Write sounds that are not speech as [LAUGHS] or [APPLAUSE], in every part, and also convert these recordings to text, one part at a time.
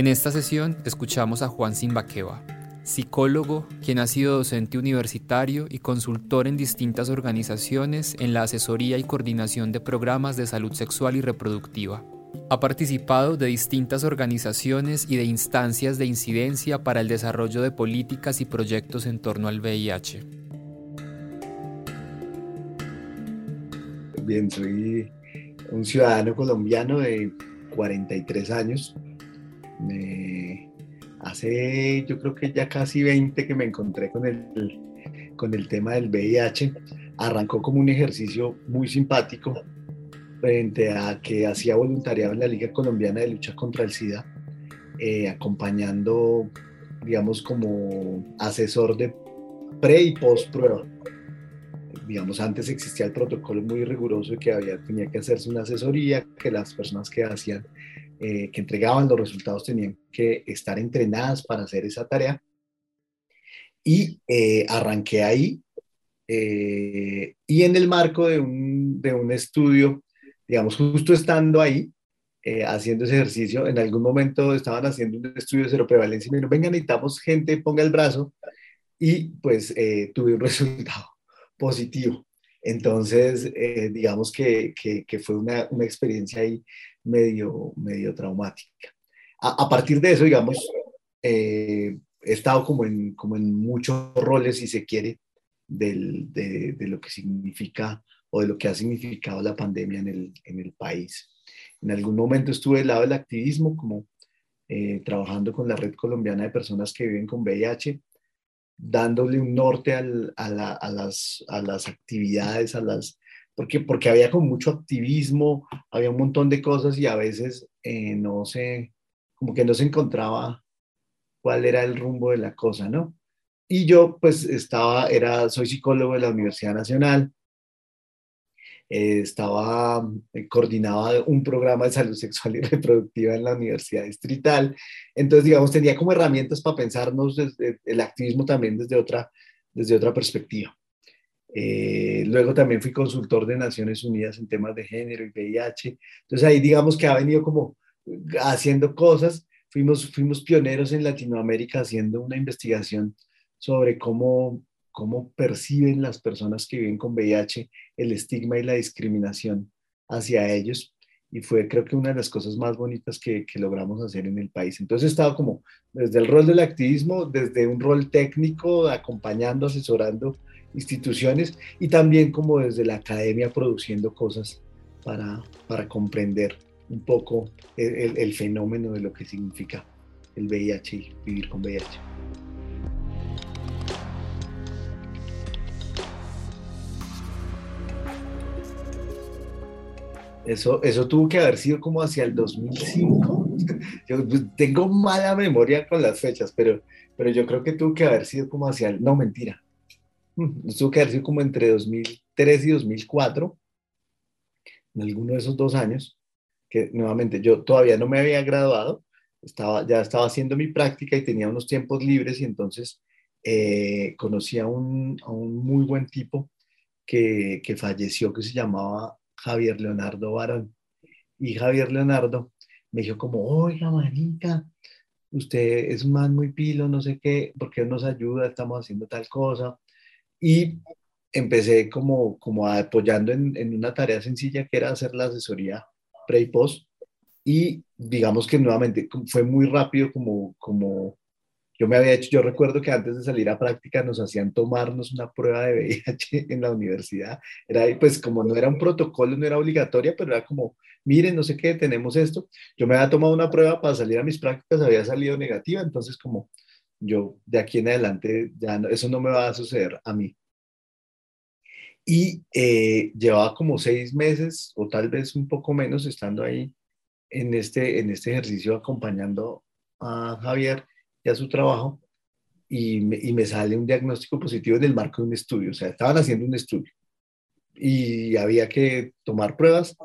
En esta sesión escuchamos a Juan Simbaqueva, psicólogo quien ha sido docente universitario y consultor en distintas organizaciones en la asesoría y coordinación de programas de salud sexual y reproductiva. Ha participado de distintas organizaciones y de instancias de incidencia para el desarrollo de políticas y proyectos en torno al VIH. Bien, soy un ciudadano colombiano de 43 años, hace yo creo que ya casi 20 que me encontré con el, con el tema del VIH. Arrancó como un ejercicio muy simpático frente a que hacía voluntariado en la Liga Colombiana de Lucha contra el SIDA, eh, acompañando, digamos, como asesor de pre y post prueba. Digamos, antes existía el protocolo muy riguroso que había, tenía que hacerse una asesoría, que las personas que hacían eh, que entregaban los resultados tenían que estar entrenadas para hacer esa tarea. Y eh, arranqué ahí. Eh, y en el marco de un, de un, estudio, digamos, justo estando ahí, haciendo ese ejercicio, en algún momento estaban haciendo un estudio de seroprevalencia y me dijeron, venga, necesitamos gente, ponga el brazo. Y pues tuve un [LAUGHS] resultado positivo. Entonces, digamos que, que, que, fue una, una experiencia ahí medio, medio traumática. A, partir de eso, digamos, eh, he estado como en, como en muchos roles, si se quiere, de, de, lo que significa o de lo que ha significado la pandemia en el, en el país. En algún momento estuve del lado del activismo, como eh, trabajando con la Red Colombiana de Personas que Viven con VIH, dándole un norte a, a, las, a las actividades, a las porque, porque había como mucho activismo, había un montón de cosas y a veces eh, no sé, como que no se encontraba cuál era el rumbo de la cosa, ¿no? Y yo pues estaba, era, soy psicólogo de la Universidad Nacional, eh, estaba, eh, coordinaba un programa de salud sexual y [LAUGHS] reproductiva en la Universidad Distrital, entonces digamos tenía como herramientas para pensarnos el activismo también desde otra, desde otra perspectiva. Eh, luego también fui consultor de Naciones Unidas en temas de género y VIH. Entonces ahí digamos que ha venido como haciendo cosas. Fuimos, fuimos pioneros en Latinoamérica haciendo una investigación sobre cómo, cómo perciben las personas que viven con VIH el estigma y la discriminación hacia ellos. Y fue creo que una de las cosas más bonitas que, que logramos hacer en el país. Entonces he estado como desde el rol del activismo, desde un rol técnico, acompañando, asesorando instituciones y también como desde la academia produciendo cosas para, para comprender un poco el, fenómeno de lo que significa el VIH y vivir con VIH. Eso, eso tuvo que haber sido como hacia el 2005. [LAUGHS] Yo pues, tengo mala memoria con las fechas, pero, pero yo creo que tuvo que haber sido como hacia el... No, mentira. [LAUGHS] Estuvo que haber sido como entre 2003 y 2004, en alguno de esos dos años, que nuevamente yo todavía no me había graduado, estaba, ya estaba haciendo mi práctica y tenía unos tiempos libres y entonces eh, conocí a un, a un, muy buen tipo que, que, falleció, que se llamaba Javier Leonardo Barón. Y Javier Leonardo me dijo como, oiga, manita, usted es un man muy pilo, no sé qué, ¿por qué nos ayuda? Estamos haciendo tal cosa. Y empecé como, como apoyando en, en, una tarea sencilla que era hacer la asesoría pre y post. Y digamos que nuevamente fue muy rápido como, como yo me había hecho, yo recuerdo que antes de salir a práctica nos hacían tomarnos una prueba de VIH [LAUGHS] en la universidad. Era pues como no era un protocolo, no era obligatoria, pero era como, miren, no sé qué, tenemos esto. Yo me había tomado una prueba para salir a mis prácticas, había salido negativa, entonces como yo de aquí en adelante ya no, eso no me va a suceder a mí. Y eh, llevaba como seis meses o tal vez un poco menos estando ahí en este, en este ejercicio acompañando a Javier ya su trabajo y me, y me sale un diagnóstico positivo en el marco de un estudio. O sea, estaban haciendo un estudio y había que tomar pruebas.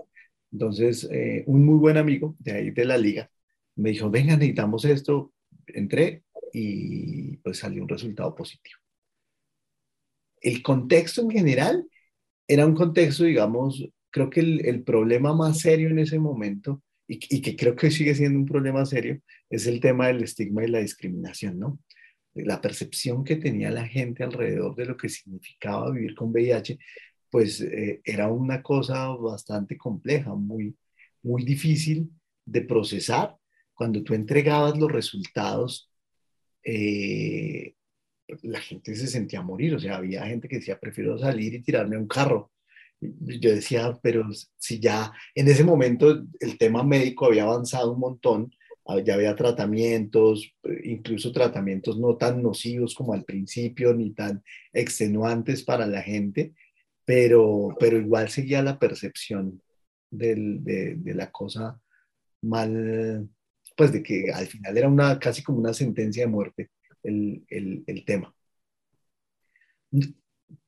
Entonces, eh, un muy buen amigo de ahí de la liga me dijo, venga, necesitamos esto. Entré y pues salió un resultado positivo. El contexto en general era un contexto, digamos, creo que el, el problema más serio en ese momento y, y, que creo que sigue siendo un problema serio es el tema del estigma y la discriminación, ¿no? La percepción que tenía la gente alrededor de lo que significaba vivir con VIH, pues eh, era una cosa bastante compleja, muy, muy difícil de procesar. Cuando tú entregabas los resultados, eh, la gente se sentía morir, o sea, había gente que decía, prefiero salir y tirarme a un carro. Yo decía, pero si ya en ese momento el tema médico había avanzado un montón, ya había tratamientos, incluso tratamientos no tan nocivos como al principio, ni tan extenuantes para la gente, pero, pero igual seguía la percepción del, de, de, la cosa mal, pues de que al final era una, casi como una sentencia de muerte el, el, el tema.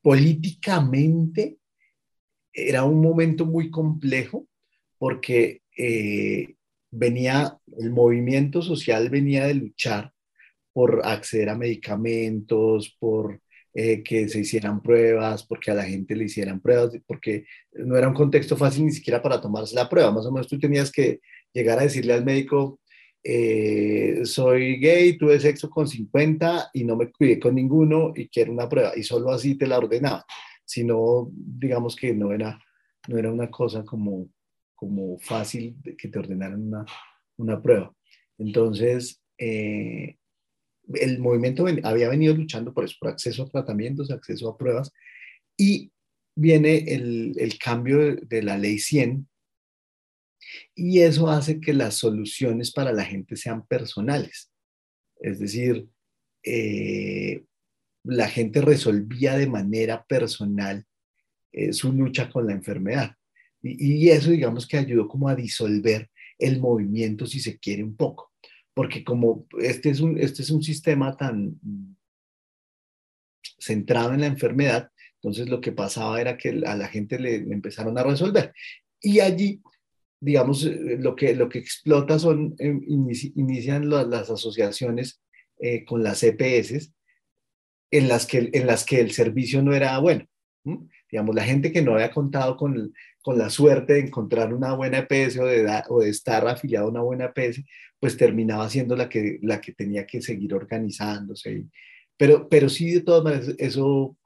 Políticamente era un momento muy complejo porque eh, venía, el movimiento social venía de luchar por acceder a medicamentos, por eh, que se hicieran pruebas, porque a la gente le hicieran pruebas, porque no era un contexto fácil ni siquiera para tomarse la prueba. Más o menos tú tenías que llegar a decirle al médico, eh, soy gay, tuve sexo con 50 y no me cuidé con ninguno y quiero una prueba. Y solo así te la ordenaba. Si no, digamos que no era, no era una cosa como, como fácil que te ordenaran una, una prueba. Entonces, eh, el movimiento había venido luchando por eso, por acceso a tratamientos, acceso a pruebas, y viene el, el cambio de, de, la ley 100, y eso hace que las soluciones para la gente sean personales. Es decir, eh, la gente resolvía de manera personal eh, su lucha con la enfermedad. Y, eso, digamos que ayudó como a disolver el movimiento, si se quiere, un poco porque como este es un, este es un sistema tan centrado en la enfermedad, entonces lo que pasaba era que a la gente le empezaron a resolver. Y allí, digamos, lo que, lo que explota son, eh, inici, inician las, asociaciones eh, con las EPS, en las, que, en las que el servicio no era bueno. ¿Mm? Digamos, la gente que no había contado con, con la suerte de encontrar una buena EPS o de, o de estar afiliado a una buena EPS, pues terminaba siendo la que, la que tenía que seguir organizándose. Pero, pero sí, de todas maneras, eso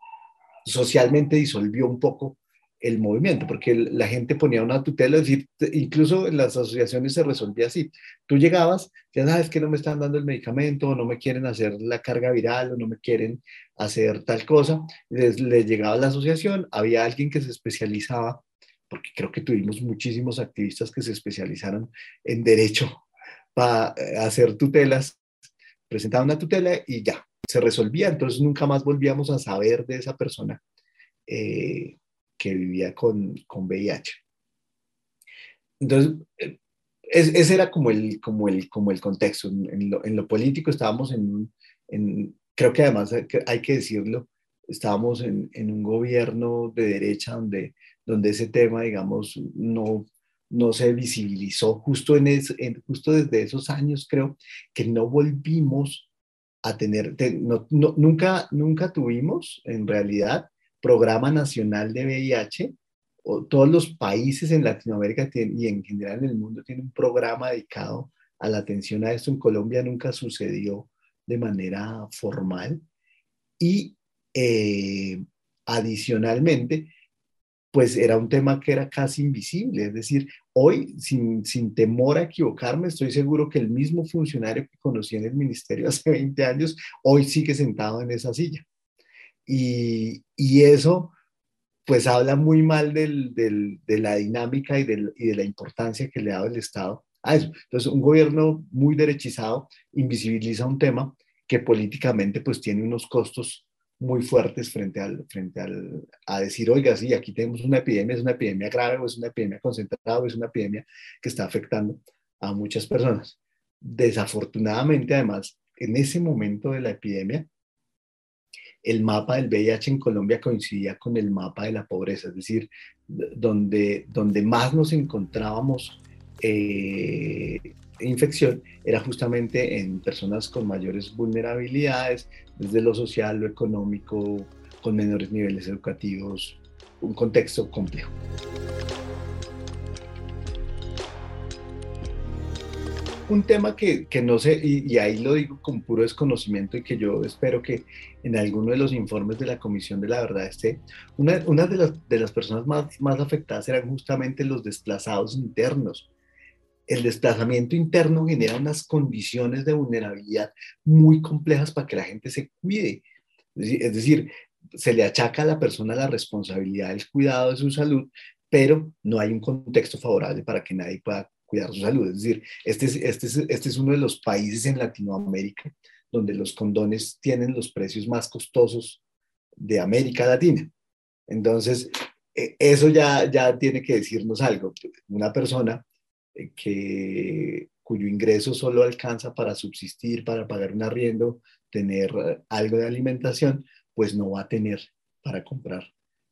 socialmente disolvió un poco el movimiento, porque la gente ponía una tutela, es decir, incluso en las asociaciones se resolvía así. Tú llegabas, ya sabes que no me están dando el medicamento, o no me quieren hacer la carga viral, o no me quieren hacer tal cosa, les, les llegaba a la asociación, había alguien que se especializaba, porque creo que tuvimos muchísimos activistas que se especializaron en derecho para eh, hacer tutelas, presentaba una tutela y ya, se resolvía, entonces nunca más volvíamos a saber de esa persona eh, que vivía con, con VIH. Entonces, es, ese era como el, como el, como el contexto. En lo, en lo político estábamos en, en, creo que además hay que decirlo, estábamos en, en, un gobierno de derecha donde, donde ese tema, digamos, no, no se visibilizó justo, en, es, en justo desde esos años, creo, que no volvimos a tener, te, no, no, nunca, nunca tuvimos en realidad programa nacional de VIH. O todos los países en Latinoamérica y en general en el mundo tienen un programa dedicado a la atención a esto. En Colombia nunca sucedió de manera formal. Y eh, adicionalmente, pues era un tema que era casi invisible. Es decir, hoy, sin, sin, temor a equivocarme, estoy seguro que el mismo funcionario que conocí en el ministerio hace 20 años, hoy sigue sentado en esa silla. Y, eso, pues habla muy mal de la dinámica y, de la importancia que le ha dado el Estado a eso. Entonces, un gobierno muy derechizado invisibiliza un tema que políticamente pues tiene unos costos muy fuertes frente, al, frente al, a decir, oiga, sí, aquí tenemos una epidemia, es una epidemia grave o es una epidemia concentrada o es una epidemia que está afectando a muchas personas. Desafortunadamente, además, en ese momento de la epidemia, el mapa del VIH en Colombia coincidía con el mapa de la pobreza, es decir, donde, donde más nos encontrábamos eh, infección era justamente en personas con mayores vulnerabilidades, desde lo social, lo económico, con menores niveles educativos, un contexto complejo. Un tema que, no sé, y, ahí lo digo con puro desconocimiento y que yo espero que en alguno de los informes de la Comisión de la Verdad esté, una, de, las, de las personas más, más afectadas eran justamente los desplazados internos. El desplazamiento interno genera unas condiciones de vulnerabilidad muy complejas para que la gente se cuide. Es decir, se le achaca a la persona la responsabilidad del cuidado de su salud, pero no hay un contexto favorable para que nadie pueda cuidar su salud. Es decir, este es, este es, este es uno de los países en Latinoamérica donde los condones tienen los precios más costosos de América Latina. Entonces, e, eso ya, ya tiene que decirnos algo. Una persona eh, que, cuyo ingreso solo alcanza para subsistir, para pagar un arriendo, tener eh, algo de alimentación, pues no va a tener para comprar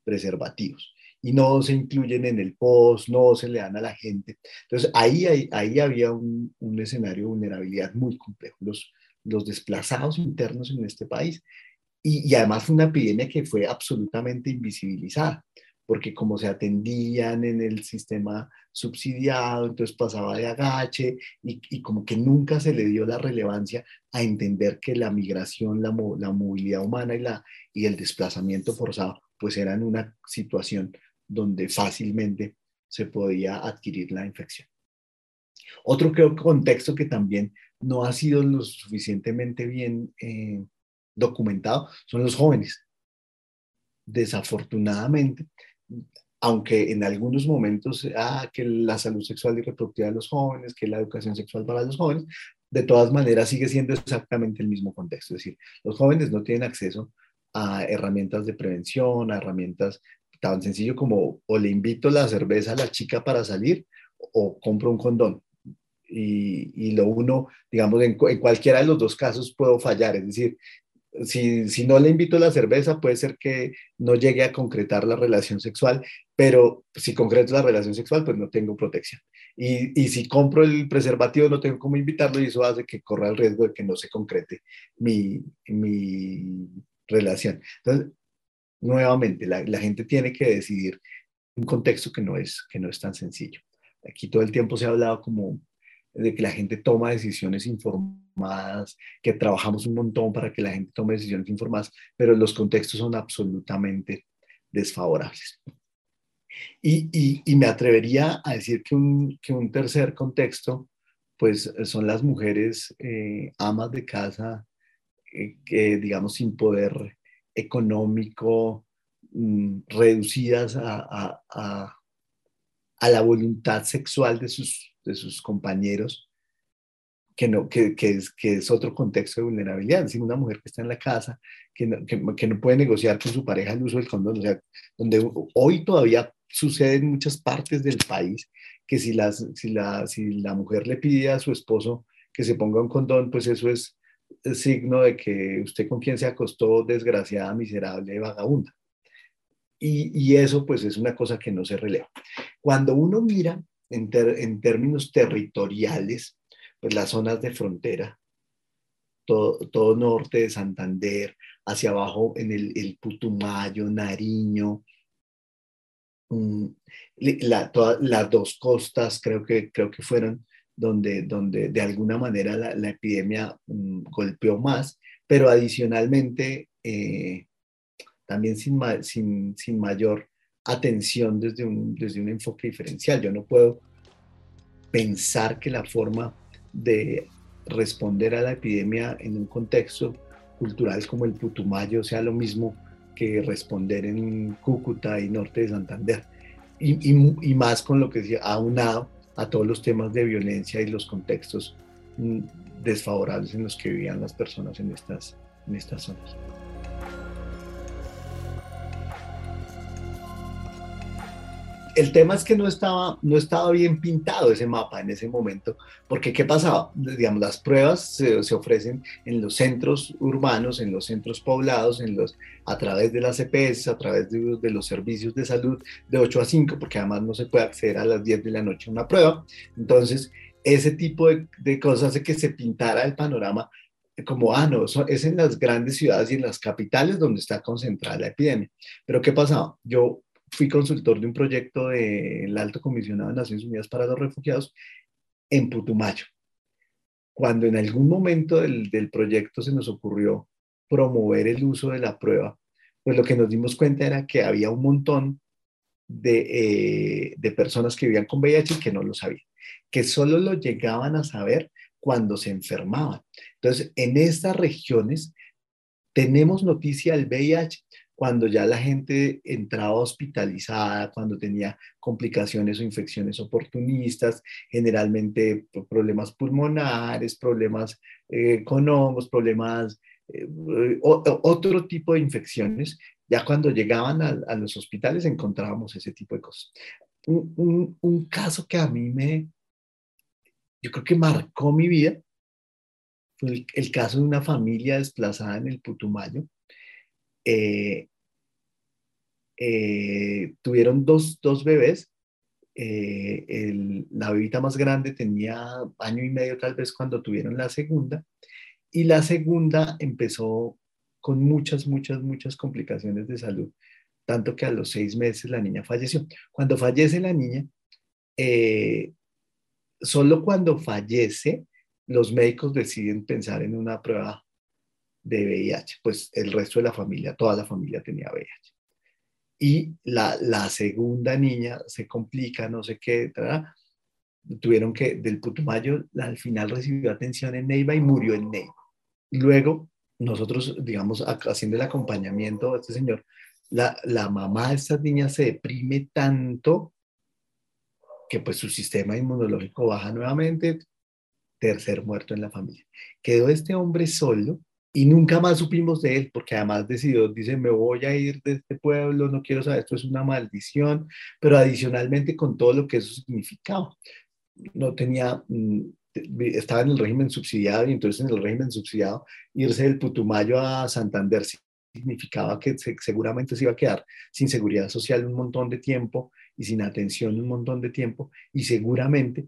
preservativos y no se incluyen en el post, no se le dan a la gente. Entonces ahí, ahí, ahí había un, un, escenario de vulnerabilidad muy complejo, los, los desplazados internos en este país. Y, y, además fue una epidemia que fue absolutamente invisibilizada, porque como se atendían en el sistema subsidiado, entonces pasaba de agache y, y como que nunca se le dio la relevancia a entender que la migración, la, la movilidad humana y, la, y el desplazamiento forzado pues eran una situación donde fácilmente se podía adquirir la infección. Otro creo, contexto que también no ha sido lo suficientemente bien eh, documentado son los jóvenes. Desafortunadamente, aunque en algunos momentos, ah, que la salud sexual y reproductiva de los jóvenes, que la educación sexual para los jóvenes, de todas maneras sigue siendo exactamente el mismo contexto. Es decir, los jóvenes no tienen acceso a herramientas de prevención, a herramientas tan sencillo como o le invito la cerveza a la chica para salir o compro un condón. Y, lo uno, digamos, en, cualquiera de los dos casos puedo fallar. Es decir, si, si, no le invito la cerveza, puede ser que no llegue a concretar la relación sexual, pero si concreto la relación sexual, pues no tengo protección. Y, y, si compro el preservativo, no tengo cómo invitarlo y eso hace que corra el riesgo de que no se concrete mi, mi relación. Entonces, nuevamente, la, gente tiene que decidir un contexto que no, es, que no es tan sencillo. Aquí todo el tiempo se ha hablado como de que la gente toma decisiones informadas, que trabajamos un montón para que la gente tome decisiones informadas, pero los contextos son absolutamente desfavorables. Y, y, me atrevería a decir que un, que un, tercer contexto, pues son las mujeres eh, amas de casa, eh, que digamos sin poder económico, mm, reducidas a, a, a, la voluntad sexual de sus, de sus compañeros, que, no, que, que, es, que es otro contexto de vulnerabilidad. Decir, una mujer que está en la casa, que no, que, que no puede negociar con su pareja el uso del condón, o sea, donde hoy todavía sucede en muchas partes del país que si, las, si, la, si la mujer le pide a su esposo que se ponga un condón, pues eso es signo de que usted con quien se acostó desgraciada, miserable, vagabunda. Y, y eso pues es una cosa que no se releva. Cuando uno mira en, términos territoriales, pues las zonas de frontera, todo, todo, norte de Santander, hacia abajo en el, Putumayo, Nariño, mm, la, todas las dos costas creo que, creo que fueron donde, donde de alguna manera la, epidemia mm, golpeó más, pero adicionalmente eh, también sin, sin, sin, mayor atención desde un, desde un enfoque diferencial. Yo no puedo pensar que la forma de responder a la epidemia en un contexto cultural como el Putumayo sea lo mismo que responder en Cúcuta y norte de Santander. Y, y, y más con lo que decía, aunado a todos los temas de violencia y los contextos mm, desfavorables en los que vivían las personas en estas, en estas zonas. El tema es que no estaba, no estaba bien pintado ese mapa en ese momento, porque ¿qué pasaba? Digamos, las pruebas se, ofrecen en los centros urbanos, en los centros poblados, en los, a través de las EPS, a través de, de, los servicios de salud de 8 a 5, porque además no se puede acceder a las 10 de la noche a una prueba. Entonces, ese tipo de, de cosas hace que se pintara el panorama como, ah, no, es en las grandes ciudades y en las capitales donde está concentrada la epidemia. Pero ¿qué pasaba? Yo fui consultor de un proyecto del Alto Comisionado de Naciones Unidas para los Refugiados en Putumayo. Cuando en algún momento del, del, proyecto se nos ocurrió promover el uso de la prueba, pues lo que nos dimos cuenta era que había un montón de, eh, de personas que vivían con VIH y que no lo sabían, que solo lo llegaban a saber cuando se enfermaban. Entonces, en estas regiones tenemos noticia del VIH, cuando ya la gente entraba hospitalizada, cuando tenía complicaciones o infecciones oportunistas, generalmente problemas pulmonares, problemas eh, económicos, problemas, eh, otro tipo de infecciones. Ya cuando llegaban a, los hospitales encontrábamos ese tipo de cosas. Un, un, caso que a mí me, yo creo que marcó mi vida, fue el, el caso de una familia desplazada en el Putumayo, eh, eh, tuvieron dos, dos bebés. Eh, la bebita más grande tenía año y medio tal vez cuando tuvieron la segunda. Y la segunda empezó con muchas, muchas, muchas complicaciones de salud, tanto que a los seis meses la niña falleció. Cuando fallece la niña, solo cuando fallece, los médicos deciden pensar en una prueba de VIH, pues el resto de la familia, toda la familia tenía VIH. Y la, la segunda niña se complica, no sé qué, tuvieron que, del Putumayo, al final recibió atención en Neiva y murió en Neiva. Luego, nosotros, digamos, haciendo el acompañamiento a este señor, la, la mamá de estas niñas se deprime tanto que pues su sistema inmunológico baja nuevamente, tercer muerto en la familia. Quedó este hombre solo y nunca más supimos de él, porque además decidió, dice, me voy a ir de este pueblo, no quiero saber, esto es una maldición, pero adicionalmente con todo lo que eso significaba. No tenía, mm, estaba en el régimen subsidiado y entonces en el régimen subsidiado irse del Putumayo a Santander significaba que seguramente se iba a quedar sin seguridad social un montón de tiempo y sin atención un montón de tiempo y seguramente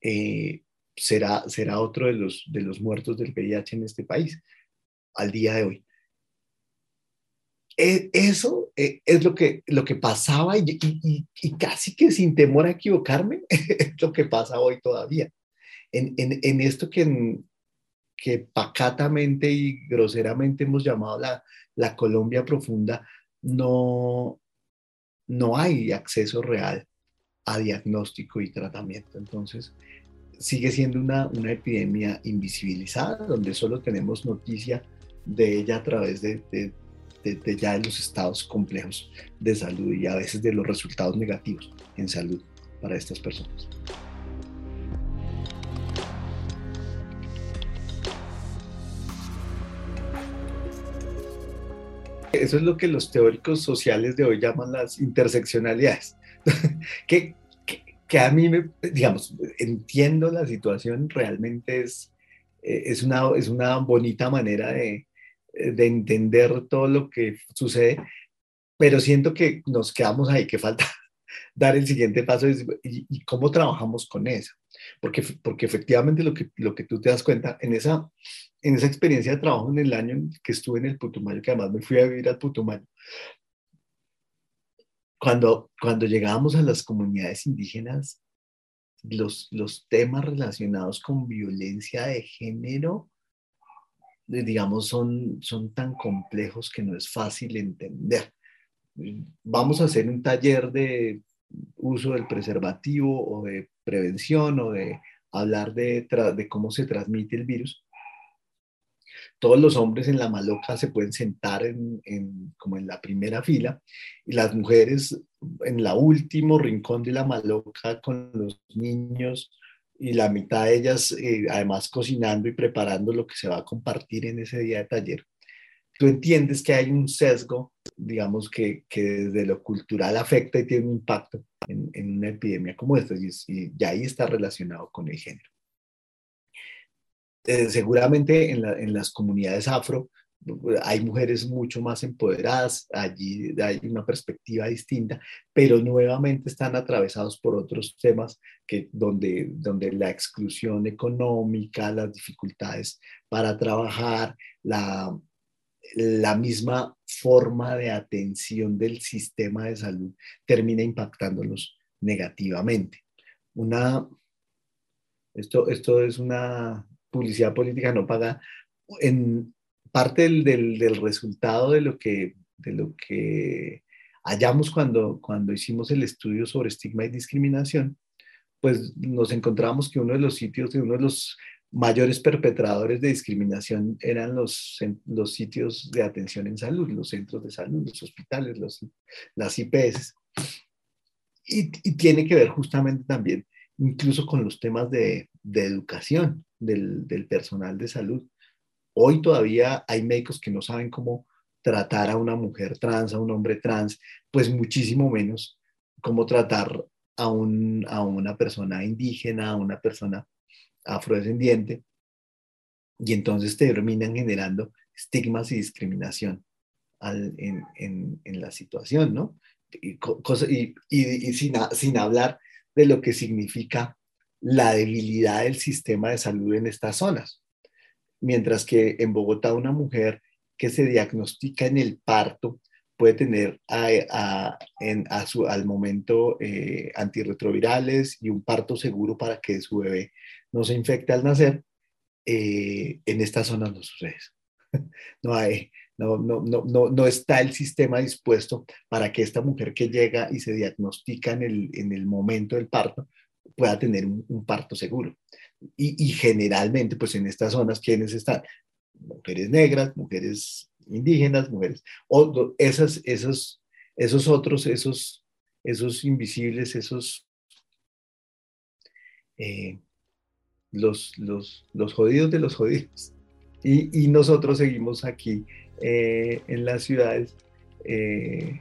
eh, será, será otro de los, de los muertos del VIH en este país al día de hoy. E, eso e, es lo que, lo que pasaba y, y, casi que sin temor a equivocarme, [LAUGHS] es lo que pasa hoy todavía. En, en, en esto que, que pacatamente y groseramente hemos llamado la, la Colombia profunda, no, no hay acceso real a diagnóstico y tratamiento. Entonces, sigue siendo una, una epidemia invisibilizada, donde solo tenemos noticia de ella a través de, de, de, ya de los estados complejos de salud y a veces de los resultados negativos en salud para estas personas. Eso es lo que los teóricos sociales de hoy llaman las interseccionalidades, [LAUGHS] que, que, que, a mí, me, digamos, entiendo la situación, realmente es, eh, es, una, es una bonita manera de, de entender todo lo que sucede, pero siento que nos quedamos ahí, que falta [LAUGHS] dar el siguiente paso y, cómo trabajamos con eso. Porque, porque efectivamente lo que, lo que tú te das cuenta en esa, en esa experiencia de trabajo en el año que estuve en el Putumayo, que además me fui a vivir al Putumayo, cuando, cuando llegábamos a las comunidades indígenas, los, los temas relacionados con violencia de género digamos, son, son tan complejos que no es fácil entender. Vamos a hacer un taller de uso del preservativo o de prevención o de hablar de, de cómo se transmite el virus. Todos los hombres en la maloca se pueden sentar en, en, como en la primera fila y las mujeres en la último rincón de la maloca con los niños y la mitad de ellas eh, además cocinando y preparando lo que se va a compartir en ese día de taller. tú entiendes que hay un sesgo, digamos, que, que desde lo cultural afecta y tiene un impacto en, una epidemia como esta, y, y, ahí está relacionado con el género. Eh, seguramente en, las comunidades afro hay mujeres mucho más empoderadas, allí hay una perspectiva distinta, pero nuevamente están atravesados por otros temas que, donde, donde la exclusión económica, las dificultades para trabajar, la, la misma forma de atención del sistema de salud termina impactándolos negativamente. Una, esto, esto es una publicidad política no paga. En parte del, del, resultado de lo que, de lo que hallamos cuando, cuando hicimos el estudio sobre estigma y discriminación, pues nos encontramos que uno de los sitios, uno de los mayores perpetradores de discriminación eran los, los sitios de atención en salud, los centros de salud, los hospitales, las IPS. Y, y, tiene que ver justamente también incluso con los temas de, de educación del, del, personal de salud. Hoy todavía hay médicos que no saben cómo tratar a una mujer trans, a un hombre trans, pues muchísimo menos cómo tratar a, un, a una persona indígena, a una persona afrodescendiente, y entonces terminan generando estigmas y discriminación en, la situación, ¿no? Y sin, sin, hablar de lo que significa la debilidad del sistema de salud en estas zonas. Mientras que en Bogotá una mujer que se diagnostica en el parto puede tener a, a, en, a su, al momento eh, antirretrovirales y un parto seguro para que su bebé no se infecte al nacer, eh, en estas zonas no sucede. [LAUGHS] No, hay, no, no, no, no, está el sistema dispuesto para que esta mujer que llega y se diagnostica en el, en el momento del parto pueda tener un parto seguro. Y, generalmente, pues en estas zonas, ¿quiénes están? Mujeres negras, mujeres indígenas, mujeres, o esas, esos, esos otros, esos, esos invisibles, esos, eh, los, los, los jodidos de los jodidos. Y, y nosotros seguimos aquí eh, en las ciudades, eh,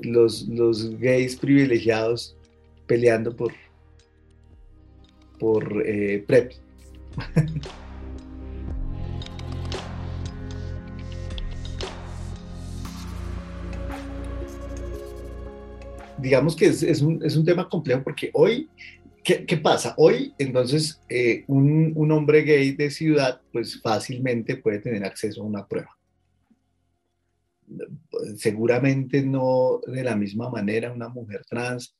los, los gays privilegiados peleando por, por eh, PrEP. [LAUGHS] Digamos que es, es, un, es, un, tema complejo porque hoy ¿Qué, ¿Qué, pasa? Hoy, entonces, eh, un, un, hombre gay de ciudad, pues fácilmente puede tener acceso a una prueba. Seguramente no de la misma manera una mujer trans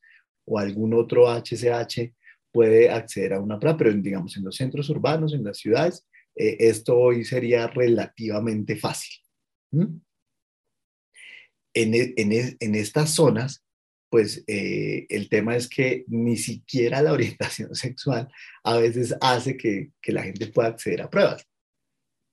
o algún otro HCH puede acceder a una prueba, pero digamos en los centros urbanos, en las ciudades, eh, esto hoy sería relativamente fácil. En, en, en estas zonas, pues eh, el tema es que ni siquiera la [LAUGHS] orientación sexual a veces hace que, que la gente pueda acceder a pruebas,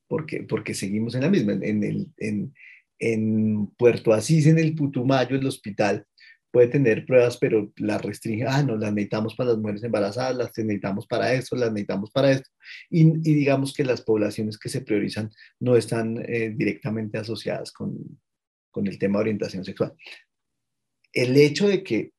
porque, porque seguimos en la misma. En, en, en Puerto Asís, en el Putumayo, el hospital puede tener pruebas, pero las restringe, ah, no, las necesitamos para las mujeres embarazadas, las necesitamos para esto, las necesitamos para esto, y, y digamos que las poblaciones que se priorizan no están eh, directamente asociadas con, con el tema de orientación sexual el hecho de que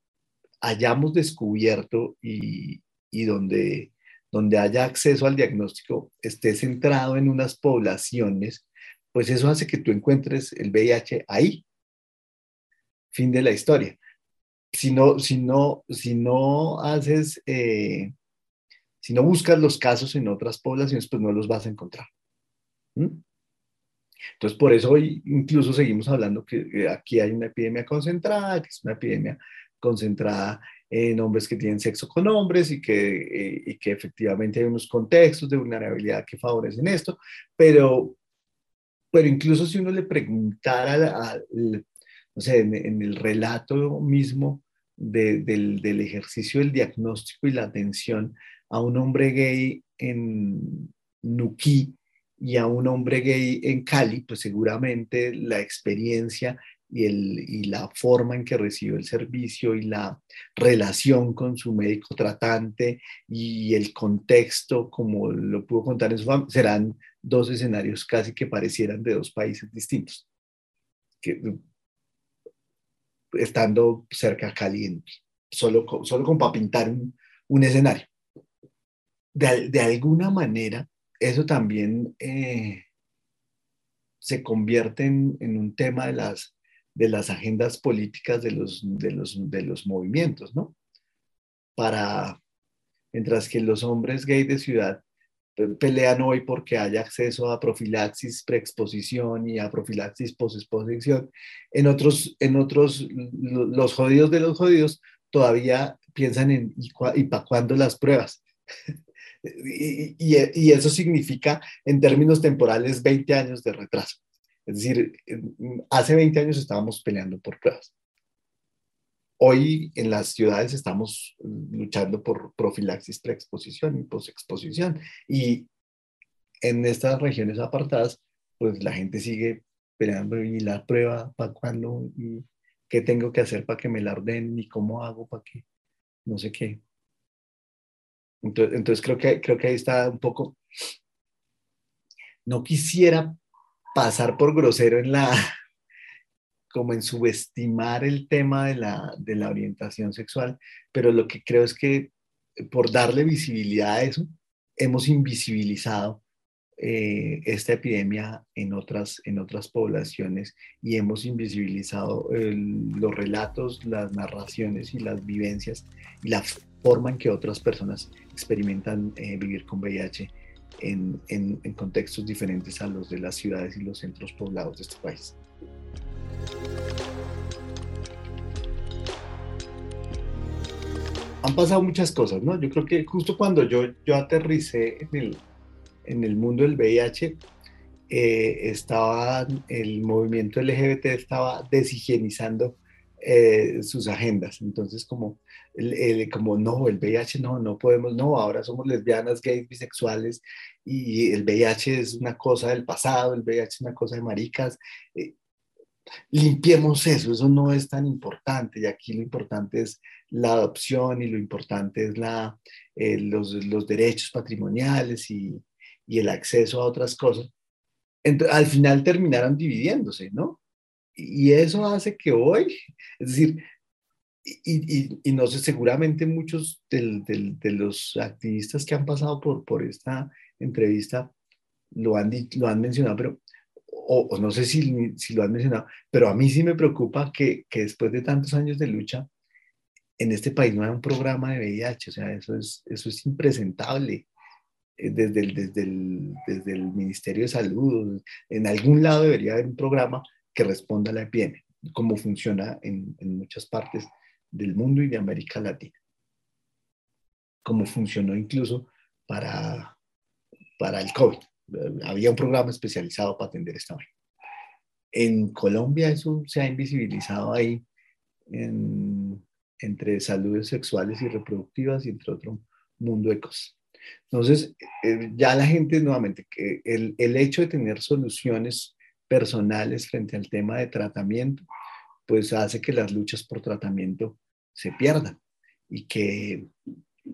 hayamos descubierto y, y donde, donde haya acceso al diagnóstico esté centrado en unas poblaciones, pues eso hace que tú encuentres el VIH ahí. Fin de la historia. Si no, si no, si no haces, eh, si no buscas los casos en otras poblaciones, pues no los vas a encontrar. ¿Mm? Entonces, por eso hoy incluso seguimos hablando que aquí hay una epidemia concentrada, que es una epidemia concentrada en hombres que tienen sexo con hombres y que, eh, y que efectivamente hay unos contextos de vulnerabilidad que favorecen esto, pero, pero incluso si uno le preguntara, a, a, no sé, en, en, el relato mismo de, del, del ejercicio del diagnóstico y la atención a un hombre gay en Nuquí, y a un hombre gay en Cali, pues seguramente la experiencia y, el, y la forma en que recibe el servicio y la relación con su médico tratante y el contexto, como lo pudo contar en su familia, serán dos escenarios casi que parecieran de dos países distintos. Estando cerca caliente, solo, solo como para pintar un, escenario. De, alguna manera, eso también eh, se convierte en, un tema de las, de las agendas políticas de los, de los, de los movimientos, ¿no? Para, mientras que los hombres gay de ciudad pelean hoy porque haya acceso a profilaxis preexposición y a profilaxis posexposición. En otros, en otros, los jodidos de los jodidos todavía piensan en y, para cuándo las pruebas. [LAUGHS] y, y, eso significa, en términos temporales, 20 años de retraso. Es decir, hace 20 años estábamos peleando por pruebas. Hoy en las ciudades estamos luchando por profilaxis preexposición y posexposición. Y en estas regiones apartadas, pues la gente sigue peleando y la prueba para cuándo y qué tengo que hacer para que me la ordenen y cómo hago para que no sé qué. Entonces, entonces creo, que, creo que ahí está un poco. No quisiera pasar por grosero en la, como en subestimar el tema de la, de la orientación sexual, pero lo que creo es que por darle visibilidad a eso, hemos invisibilizado eh, esta epidemia en otras, en otras poblaciones y hemos invisibilizado los relatos, las narraciones y las vivencias y la forma en que otras personas experimentan eh, vivir con VIH en, en contextos diferentes a los de las ciudades y los centros poblados de este país. Han pasado muchas cosas, ¿no? Yo creo que justo cuando yo, yo aterricé en el, en el mundo del VIH, eh, estaba el movimiento LGBT estaba deshigienizando eh, sus agendas. Entonces, como, como no, el VIH no, no podemos, no, ahora somos lesbianas, gays, bisexuales y el VIH es una cosa del pasado, el VIH es una cosa de maricas. Eh, limpiemos eso, eso no es tan importante y aquí lo importante es la adopción y lo importante es la, eh, los, los, derechos patrimoniales y, y, el acceso a otras cosas. Entonces, al final terminaron dividiéndose, ¿no? Y eso hace que hoy, es decir, y, y, y no sé, seguramente muchos de, los activistas que han pasado por, por esta entrevista lo han, lo han mencionado, pero o, no sé si, si, lo han mencionado, pero a mí sí me preocupa que, que, después de tantos años de lucha, en este país no hay un programa de VIH, o sea, eso es, eso es impresentable. Eh, desde el, desde, el, desde el Ministerio de Salud, en algún lado debería haber un programa que responda a la epidemia, como funciona en, en muchas partes del mundo y de América Latina. Como funcionó incluso para, para el COVID había un programa especializado para atender esta vaina. En Colombia eso se ha invisibilizado ahí entre saludes sexuales y reproductivas y entre otro mundo de cosas. Entonces, eh, ya la gente nuevamente, que el, el, hecho de tener soluciones personales frente al tema de tratamiento, pues hace que las luchas por tratamiento se pierdan y que,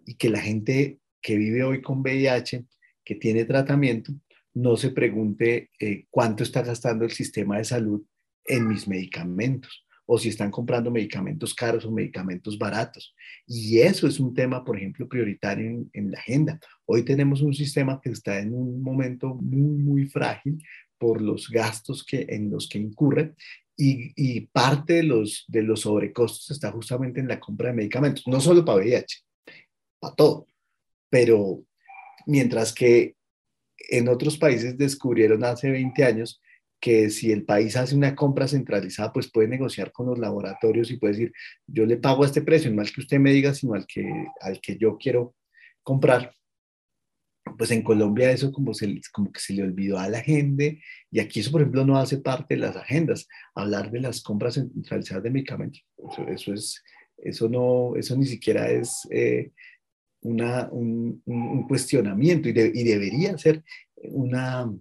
y que la gente que vive hoy con VIH, que tiene tratamiento, no se pregunte eh, cuánto está gastando el sistema de salud en mis medicamentos o si están comprando medicamentos caros o medicamentos baratos. Y eso es un tema, por ejemplo, prioritario en, la agenda. Hoy tenemos un sistema que está en un momento muy, muy frágil por los gastos que, en los que incurre y, y, parte de los, de los sobrecostos está justamente en la compra de medicamentos, no solo para VIH, para todo. Pero mientras que en otros países descubrieron hace 20 años que si el país hace una compra centralizada, pues puede negociar con los laboratorios y puede decir, yo le pago a este precio, no al que usted me diga, sino al que, al que yo quiero comprar. Pues en Colombia eso como, se, como que se le olvidó a la gente y aquí eso, por ejemplo, no hace parte de las agendas, hablar de las compras centralizadas de medicamentos. Eso, es, eso, no, eso ni siquiera es... Eh, una, un, cuestionamiento y, debería ser una,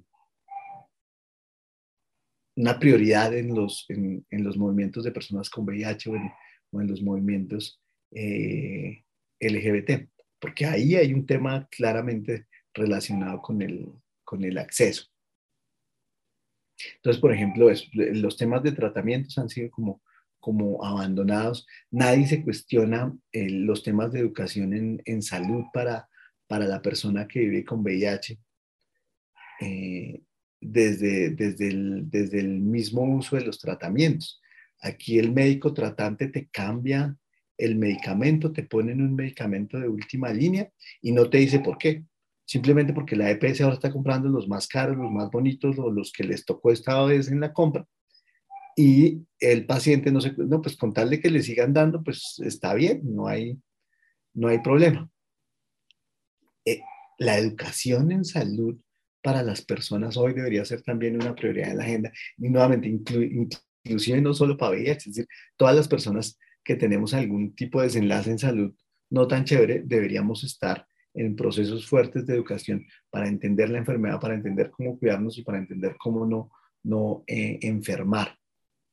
una prioridad en los, en, los movimientos de personas con VIH o en, o en los movimientos eh, LGBT, porque ahí hay un tema claramente relacionado con el, con el acceso. Entonces, por ejemplo, los temas de tratamientos han sido como, como abandonados. Nadie se cuestiona eh, los temas de educación en, en, salud para, para la persona que vive con VIH. Eh, desde, desde, el, desde el mismo uso de los tratamientos. Aquí el médico tratante te cambia el medicamento, te ponen un medicamento de última línea y no te dice por qué. Simplemente porque la EPS ahora está comprando los más caros, los más bonitos o los que les tocó esta vez en la compra. Y el paciente no se, no, pues con tal de que le sigan dando, pues está bien, no hay, no hay problema. Eh, la educación en salud para las personas hoy debería ser también una prioridad en la agenda. Y nuevamente, inclusive no solo para VIH, es decir, todas las personas que tenemos algún tipo de desenlace en salud no tan chévere, deberíamos estar en procesos fuertes de educación para entender la enfermedad, para entender cómo cuidarnos y para entender cómo no, no eh, enfermar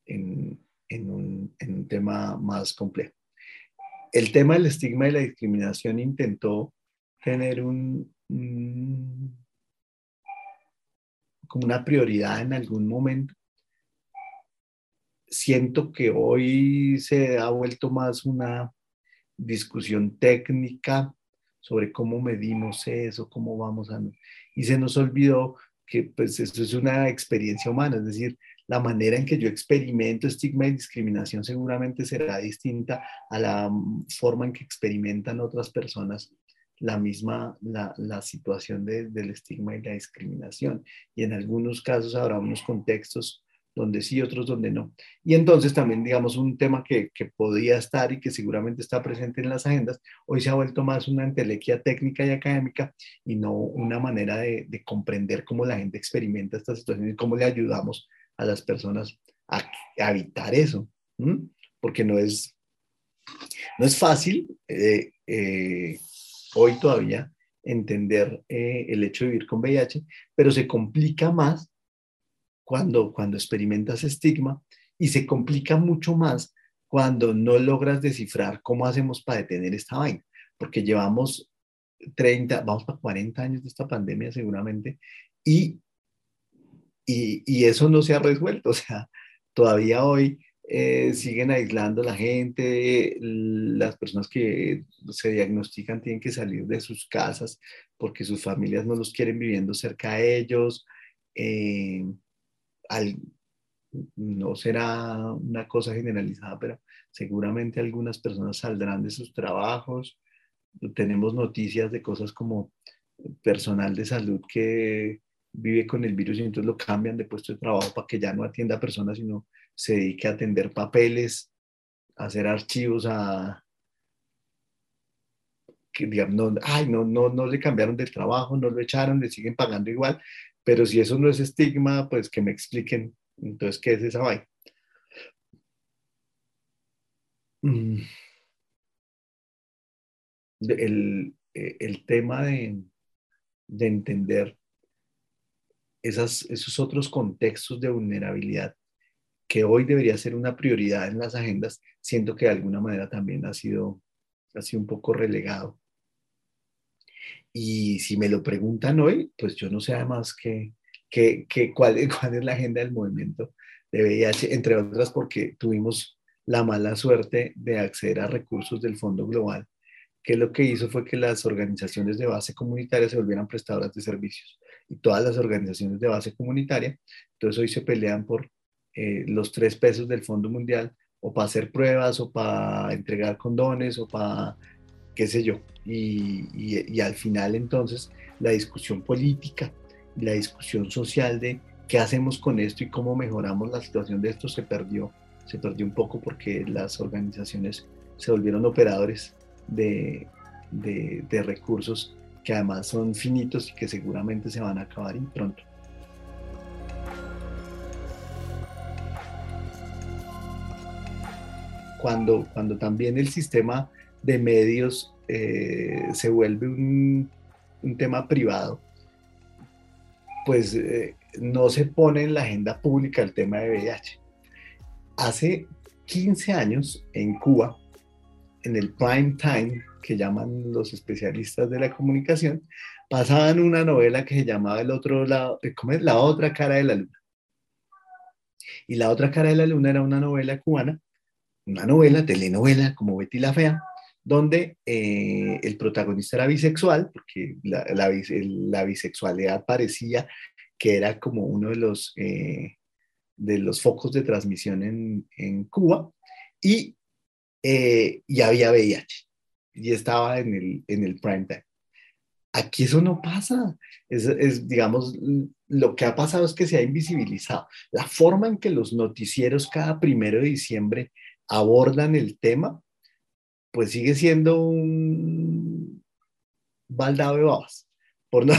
en, en, un, en, un, tema más complejo. El tema del estigma y la discriminación intentó tener un, un como una prioridad en algún momento siento que hoy se ha vuelto más una discusión técnica sobre cómo medimos eso, cómo vamos a... Y se nos olvidó que pues eso es una experiencia humana, es decir, la manera en que yo experimento estigma y discriminación seguramente será distinta a la forma en que experimentan otras personas la misma, la, situación del estigma y la discriminación. Y en algunos casos habrá unos contextos donde sí, otros donde no. Y entonces también, digamos, un tema que, que podía estar y que seguramente está presente en las agendas, hoy se ha vuelto más una entelequia técnica y académica y no una manera de, de comprender cómo la gente experimenta estas situaciones y cómo le ayudamos a las personas a, evitar eso, porque no es, no es fácil eh, eh, hoy todavía entender eh, el hecho de vivir con VIH, pero se complica más cuando, cuando experimentas estigma y se complica mucho más cuando no logras descifrar cómo hacemos para detener esta vaina, porque llevamos 30, vamos para 40 años de esta pandemia seguramente, y, y, eso no se ha resuelto, o sea, todavía hoy eh, siguen aislando a la gente, las personas que se diagnostican tienen que salir de sus casas porque sus familias no los quieren viviendo cerca de ellos. Eh, no será una cosa generalizada, pero seguramente algunas personas saldrán de sus trabajos. Tenemos noticias de cosas como personal de salud que vive con el virus y entonces lo cambian de puesto de trabajo para que ya no atienda a personas, sino se dedique a atender papeles, hacer archivos, a que digamos, no, ay, no, no, no le cambiaron de trabajo, no lo echaron, le siguen pagando igual, pero si eso no es estigma, pues que me expliquen entonces qué es esa vaina. Mm. El, el tema de, de entender esos otros contextos de vulnerabilidad que hoy debería ser una prioridad en las agendas, siento que de alguna manera también ha sido, ha sido un poco relegado. Y si me lo preguntan hoy, pues yo no sé además que, que, cuál, [LAUGHS] cuál es la agenda del movimiento de VIH, entre otras porque tuvimos la mala suerte de acceder a recursos del Fondo Global, que lo que hizo fue que las organizaciones de base comunitaria se volvieran prestadoras de servicios. Y todas las organizaciones de base comunitaria, entonces hoy se pelean por eh, los tres pesos del Fondo Mundial, o para hacer pruebas, o para entregar condones, o para qué sé yo. Y, al final entonces la discusión política, la discusión social de qué hacemos con esto y cómo mejoramos la situación de esto se perdió, se perdió un poco porque las organizaciones se volvieron operadores de, de recursos que además son finitos y que seguramente se van a acabar y pronto. Cuando, cuando también el sistema de medios eh, se vuelve un, tema privado, pues eh, no se pone en la agenda pública el tema de VIH. Hace 15 años en Cuba, en el prime time, que llaman los especialistas de la comunicación, pasaban una novela que se llamaba El otro lado, ¿cómo es? La otra cara de la luna. Y La otra cara de la luna era una novela cubana, una novela, telenovela, como Betty la Fea, donde eh, el protagonista era bisexual, porque la, la, bisexualidad parecía que era como uno de los, eh, de los focos de transmisión en, en Cuba, y, eh, y había VIH, y estaba en el, en el prime time. Aquí eso no pasa. Es, digamos, lo que ha pasado es que se ha invisibilizado. La forma en que los noticieros cada primero de diciembre abordan el tema, pues sigue siendo un baldado de babas, por no,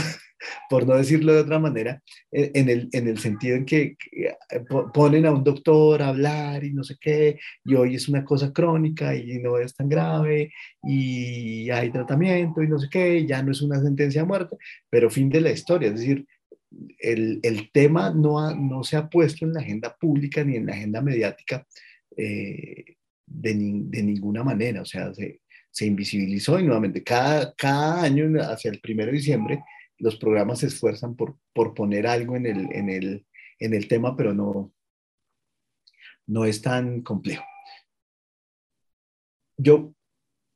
por no decirlo de otra manera, en el, en el sentido en que, eh, ponen a un doctor a hablar y no sé qué, y hoy es una cosa crónica y no es tan grave, y hay tratamiento y no sé qué, ya no es una sentencia de muerte, pero fin de la historia, es decir, el, el tema no, no se ha puesto en la agenda pública ni en la agenda mediática eh, de, de, ninguna manera, o sea, se, se invisibilizó y nuevamente cada, cada año hacia el primero de diciembre los programas se esfuerzan por, por poner algo en el, en, el, en el tema, pero no, no es tan complejo. Yo,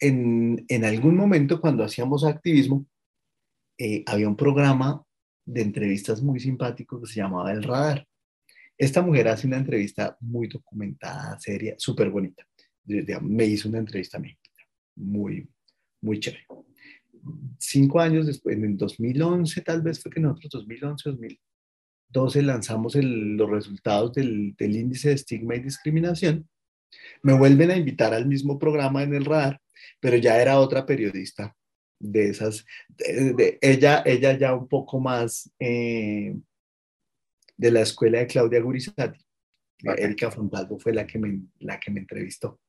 en, en algún momento, cuando hacíamos activismo, eh, había un programa de entrevistas muy simpático que se llamaba El Radar. Esta mujer hace una entrevista muy documentada, seria, súper bonita. Me hizo una entrevista a mí, muy, muy chévere cinco años después, en el 2011 tal vez fue que nosotros, 2011, 2012, lanzamos los resultados del, índice de estigma y discriminación. Me vuelven a invitar al mismo programa en el radar, pero ya era otra periodista de esas, de, ella, ella ya un poco más eh, de la escuela de Claudia Gurizati. Erika Fontalvo fue la que, me, la que me entrevistó.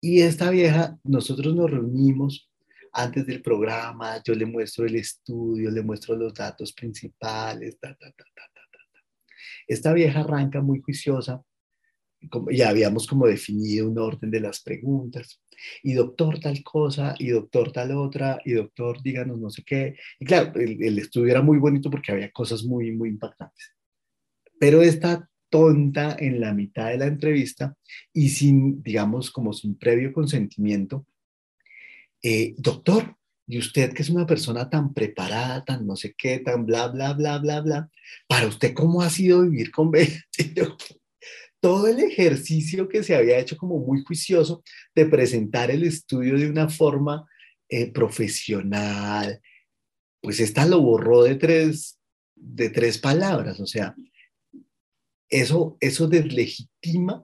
Y esta vieja, nosotros nos reunimos antes del programa, yo le muestro el estudio, le muestro los datos principales, ta, ta, ta, Esta vieja arranca muy juiciosa, ya habíamos como definido un orden de las preguntas, y doctor tal cosa, y doctor tal otra, y doctor díganos no sé qué. Y claro, el, el estudio era muy bonito porque había cosas muy, muy impactantes. Pero esta tonta en la mitad de la entrevista y sin, digamos, como sin previo consentimiento, eh, doctor, y usted que es una persona tan preparada, tan no sé qué, tan bla, bla, bla, bla, bla, para usted cómo ha sido vivir con [LAUGHS] VIH? Todo el ejercicio que se había hecho como muy juicioso de presentar el estudio de una forma eh, profesional, pues esta lo borró de tres, de tres palabras, o sea, eso, eso deslegitima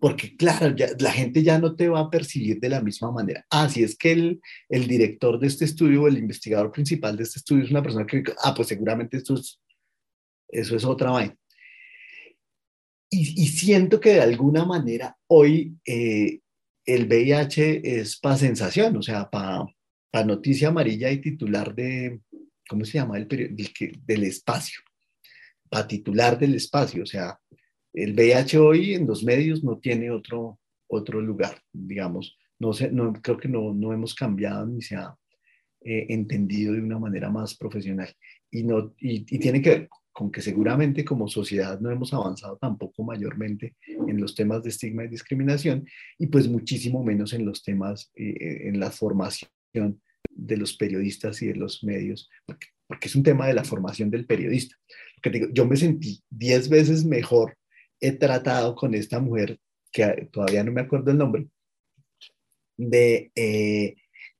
porque claro, la gente ya no te va a percibir de la misma manera. Así es que el, el director de este estudio o el investigador principal de este estudio es una persona que, ah, pues seguramente esto es, eso es otra vaina. Y, y siento que de alguna manera hoy eh, el VIH es para sensación, o sea, para pa noticia amarilla y titular de, ¿cómo se llama? El del, del espacio, para titular del espacio, o sea, el VIH hoy en los medios no tiene otro, otro lugar, digamos. No, sé, no creo que no, no hemos cambiado ni se ha eh, entendido de una manera más profesional. Y, no, y, tiene que ver con que seguramente como sociedad no hemos avanzado tampoco mayormente en los temas de estigma y discriminación y pues muchísimo menos en los temas, eh, en la formación de los periodistas y de los medios, porque, porque, es un tema de la formación del periodista. digo, yo me sentí diez veces mejor he tratado con esta mujer, que todavía no me acuerdo el nombre, de eh,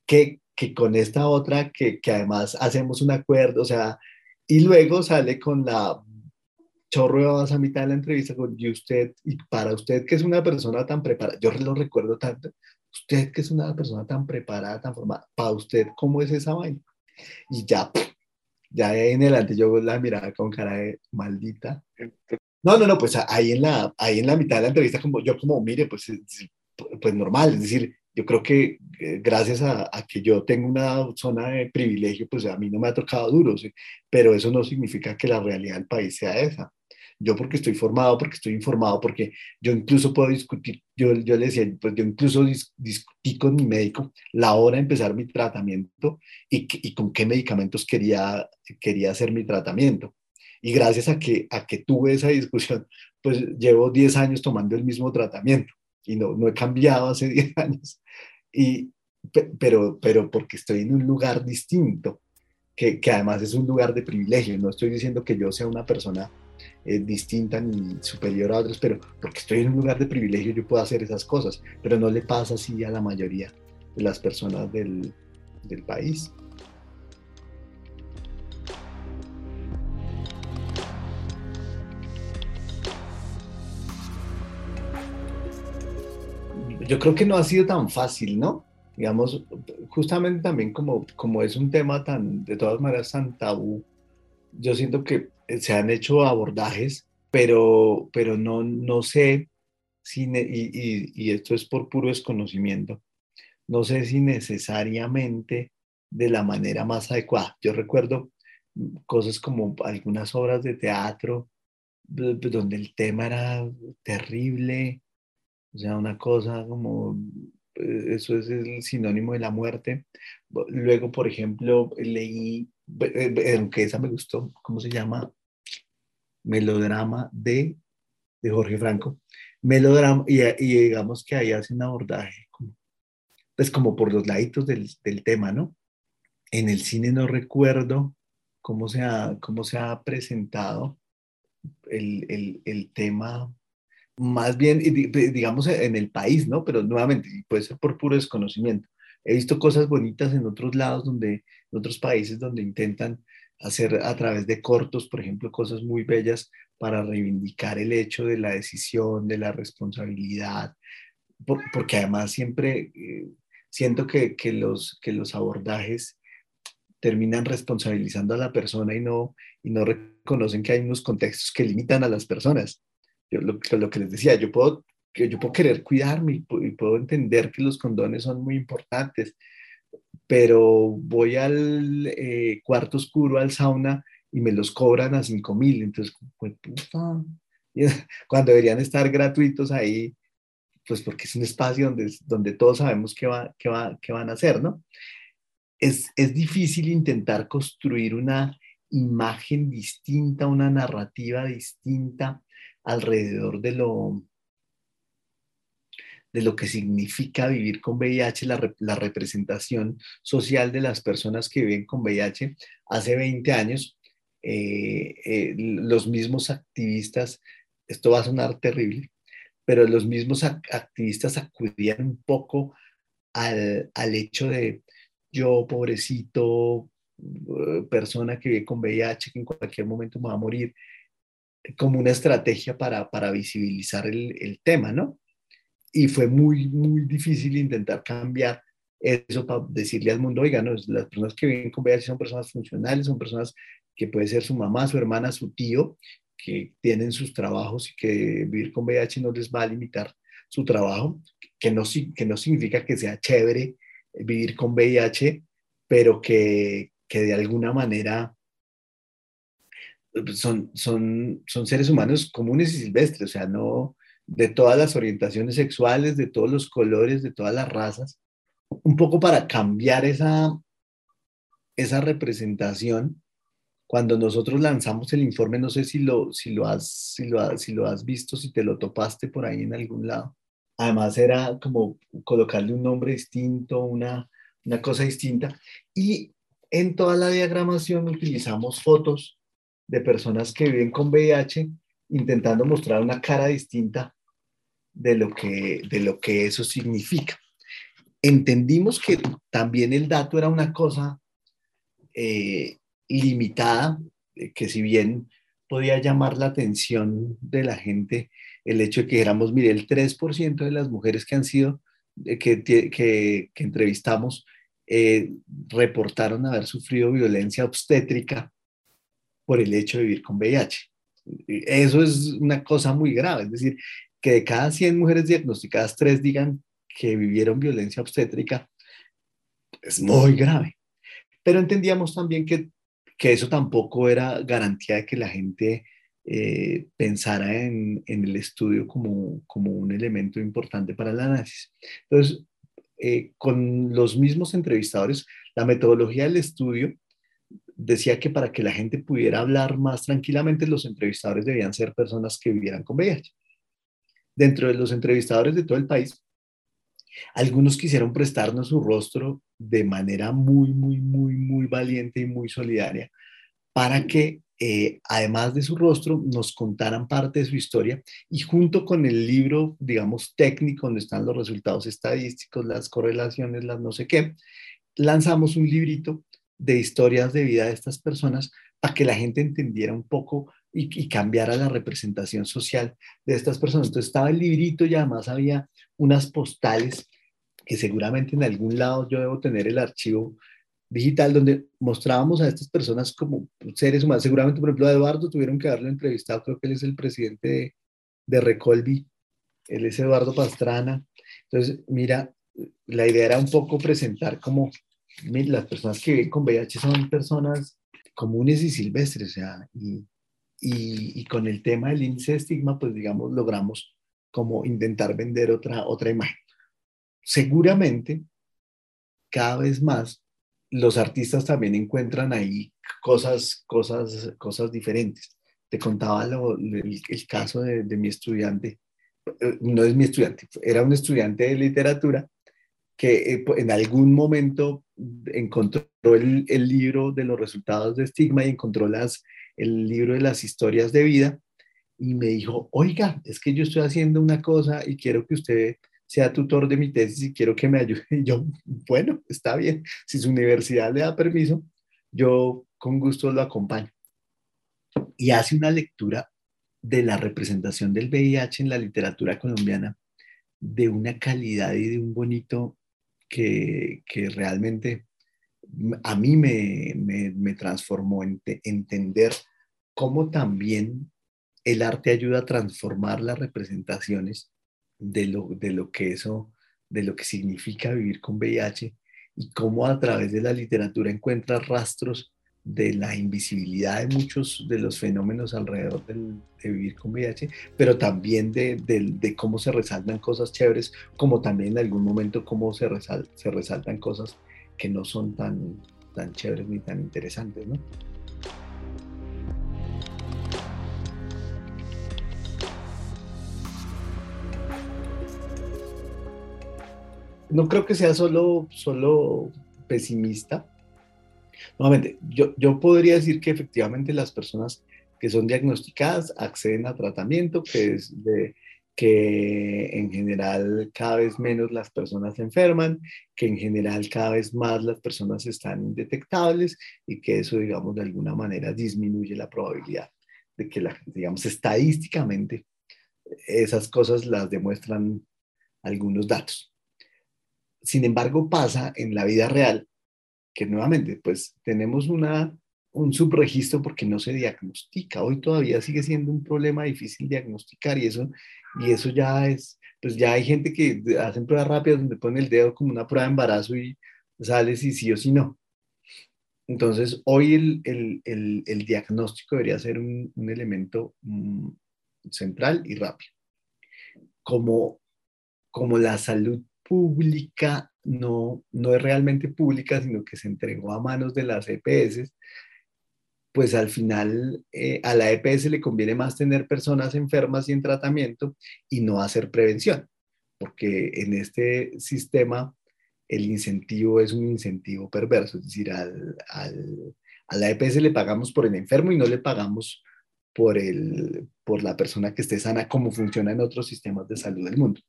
que, que, con esta otra, que, que, además hacemos un acuerdo, o sea, y luego sale con la chorro a mitad de la entrevista con y usted, y para usted que es una persona tan preparada, yo lo recuerdo tanto, usted que es una persona tan preparada, tan formada, para usted, ¿cómo es esa vaina? Y ya, ya en adelante yo la miraba con cara de maldita. No, no, no, pues ahí en la, ahí en la mitad de la entrevista, como yo como, mire, pues, pues normal, es decir, yo creo que eh, gracias a, que yo tengo una zona de privilegio, pues a mí no me ha tocado duro, pero eso no significa que la realidad del país sea esa. Yo porque estoy formado, porque estoy informado, porque yo incluso puedo discutir, yo, yo le decía, pues yo incluso discutí con mi médico la hora de empezar mi tratamiento y, y con qué medicamentos quería, quería hacer mi tratamiento Y gracias a que, a que tuve esa discusión, pues llevo 10 años tomando el mismo tratamiento y no, no he cambiado hace [LAUGHS] 10 años. Y, pero, pero porque estoy en un lugar distinto, que, que además es un lugar de privilegio. No estoy diciendo que yo sea una persona eh, distinta ni superior a otros, pero porque estoy en un lugar de privilegio yo puedo hacer esas cosas, pero no le pasa así a la mayoría de las personas del, del país. Yo creo que no ha sido tan fácil, ¿no? Digamos, justamente también como, como es un tema tan, de todas maneras, tan tabú, yo siento que se han hecho abordajes, pero, pero no, no sé si, y, y, esto es por puro desconocimiento, no sé si necesariamente de la manera más adecuada. Yo recuerdo cosas como algunas obras de teatro donde el tema era terrible, o sea, una cosa como, eh, eso es el sinónimo de la muerte. Luego, por ejemplo, leí, eh, aunque esa me gustó, ¿cómo se llama? Melodrama de, de Jorge Franco. Melodrama, y, y digamos que ahí hace un abordaje pues como por los laditos del, del, tema, ¿no? En el cine no recuerdo cómo se ha, cómo se ha presentado el, el, el tema, más bien, digamos, en el país, ¿no? Pero nuevamente, puede ser por puro desconocimiento. He visto cosas bonitas en otros lados, donde, en otros países donde intentan hacer a través de cortos, por ejemplo, cosas muy bellas para reivindicar el hecho de la decisión, de la responsabilidad, porque además siempre eh, siento que, que, los, que los abordajes terminan responsabilizando a la persona y no, y no reconocen que hay unos contextos que limitan a las personas. Yo, lo, que les decía, yo puedo, yo puedo querer cuidarme y, puedo entender que los condones son muy importantes, pero voy al eh, cuarto oscuro, al sauna, y me los cobran a 5 mil. Entonces, pues, puta, cuando deberían estar gratuitos ahí, pues porque es un espacio donde, donde todos sabemos qué, va, qué, va, qué van a hacer, ¿no? Es, es difícil intentar construir una imagen distinta, una narrativa distinta alrededor de lo, de lo que significa vivir con VIH, la, la, representación social de las personas que viven con VIH. Hace 20 años, eh, eh, los mismos activistas, esto va a sonar terrible, pero los mismos activistas acudían un poco al, al hecho de yo, pobrecito, eh, persona que vive con VIH, que en cualquier momento me va a morir, como una estrategia para, para visibilizar el, el, tema, ¿no? Y fue muy, muy difícil intentar cambiar eso para decirle al mundo, oiga, no, las personas que viven con VIH son personas funcionales, son personas que puede ser su mamá, su hermana, su tío, que tienen sus trabajos y que vivir con VIH no les va a limitar su trabajo, que no, que no significa que sea chévere vivir con VIH, pero que, que de alguna manera son, son, son seres humanos comunes y silvestres, o sea, no de todas las orientaciones sexuales, de todos los colores, de todas las razas, un poco para cambiar esa, esa representación cuando nosotros lanzamos el informe, no sé si lo, si lo, has, si lo, si lo has visto, si te lo topaste por ahí en algún lado. Además era como colocarle un nombre distinto, una, una cosa distinta. Y en toda la diagramación utilizamos fotos de personas que viven con VIH intentando mostrar una cara distinta de lo que, de lo que eso significa. Entendimos que también el dato era una cosa eh, limitada, eh, que si bien podía llamar la atención de la gente el hecho de que éramos, mire, el 3% de las mujeres que han sido, eh, que, que, entrevistamos, reportaron haber sufrido violencia obstétrica por el hecho de vivir con VIH. Eso es una cosa muy grave, es decir, que de cada 100 mujeres diagnosticadas, 3 digan que vivieron violencia obstétrica, es muy grave. Pero entendíamos también que que eso tampoco era garantía de que la gente eh, pensara en, en, el estudio como, como un elemento importante para el análisis. Entonces, eh, con los mismos entrevistadores, la metodología del estudio decía que para que la gente pudiera hablar más tranquilamente, los entrevistadores debían ser personas que vivieran con VIH. Dentro de los entrevistadores de todo el país, algunos quisieron prestarnos su rostro de manera muy, muy, muy, muy valiente y muy solidaria para que, eh, además de su rostro, nos contaran parte de su historia y junto con el libro, digamos, técnico, donde están los resultados estadísticos, las correlaciones, las no sé qué, lanzamos un librito de historias de vida de estas personas para que la gente entendiera un poco y, y, cambiara la representación social de estas personas. Entonces estaba el librito y además había unas postales que seguramente en algún lado yo debo tener el archivo digital donde mostrábamos a estas personas como seres humanos. Seguramente, por ejemplo, a Eduardo tuvieron que haberlo entrevistado, creo que él es el presidente de, de Recolvi, él es Eduardo Pastrana. Entonces, mira, la idea era un poco presentar como las personas que viven con VIH son personas comunes y silvestres, o sea, y, y, y, con el tema del índice de estigma, pues digamos, logramos como intentar vender otra, otra imagen. Seguramente, cada vez más, los artistas también encuentran ahí cosas, cosas, cosas diferentes. Te contaba lo, el, el, caso de, de mi estudiante, eh, no es mi estudiante, era un estudiante de literatura que eh, en algún momento encontró el, libro de los resultados de estigma y encontró las, el libro de las historias de vida y me dijo, oiga, es que yo estoy haciendo una cosa y quiero que usted sea tutor de mi tesis y quiero que me ayude. [LAUGHS] Y yo, bueno, está bien, si su universidad le da permiso, yo con gusto lo acompaño. Y hace una lectura de la representación del VIH en la literatura colombiana de una calidad y de un bonito que, realmente a mí me, me, me transformó en te, entender cómo también el arte ayuda a transformar las representaciones de lo, de lo que eso, de lo que significa vivir con VIH y cómo a través de la literatura encuentra rastros de la invisibilidad de muchos de los fenómenos alrededor de vivir con VIH, pero también de, cómo se resaltan cosas chéveres, como también en algún momento cómo se, se resaltan cosas que no son tan, tan chéveres ni tan interesantes, ¿no? No creo que sea solo, solo pesimista, Nuevamente, yo, yo podría decir que efectivamente las personas que son diagnosticadas acceden a tratamiento, que es que en general cada vez menos las personas enferman, que en general cada vez más las personas están indetectables y que eso, digamos, de alguna manera disminuye la probabilidad de que, la, digamos, estadísticamente esas cosas las demuestran algunos datos. Sin embargo, pasa en la vida real que nuevamente, pues tenemos una, un subregistro porque no se diagnostica. Hoy todavía sigue siendo un problema difícil diagnosticar y eso, y eso ya es, pues ya hay gente que hacen pruebas rápidas donde ponen el dedo como una prueba de embarazo y sale si sí o si no. Entonces, hoy el, el, el, diagnóstico debería ser un, elemento um, central y rápido. Como, como la salud pública no, no es realmente pública, sino que se entregó a manos de las EPS, pues al final eh, a la EPS le conviene más tener personas enfermas y en tratamiento y no hacer prevención, porque en este sistema el incentivo es un incentivo perverso, es decir, al, al, a la EPS le pagamos por el enfermo y no le pagamos por, el, por la persona que esté sana, como funciona en otros sistemas de salud del mundo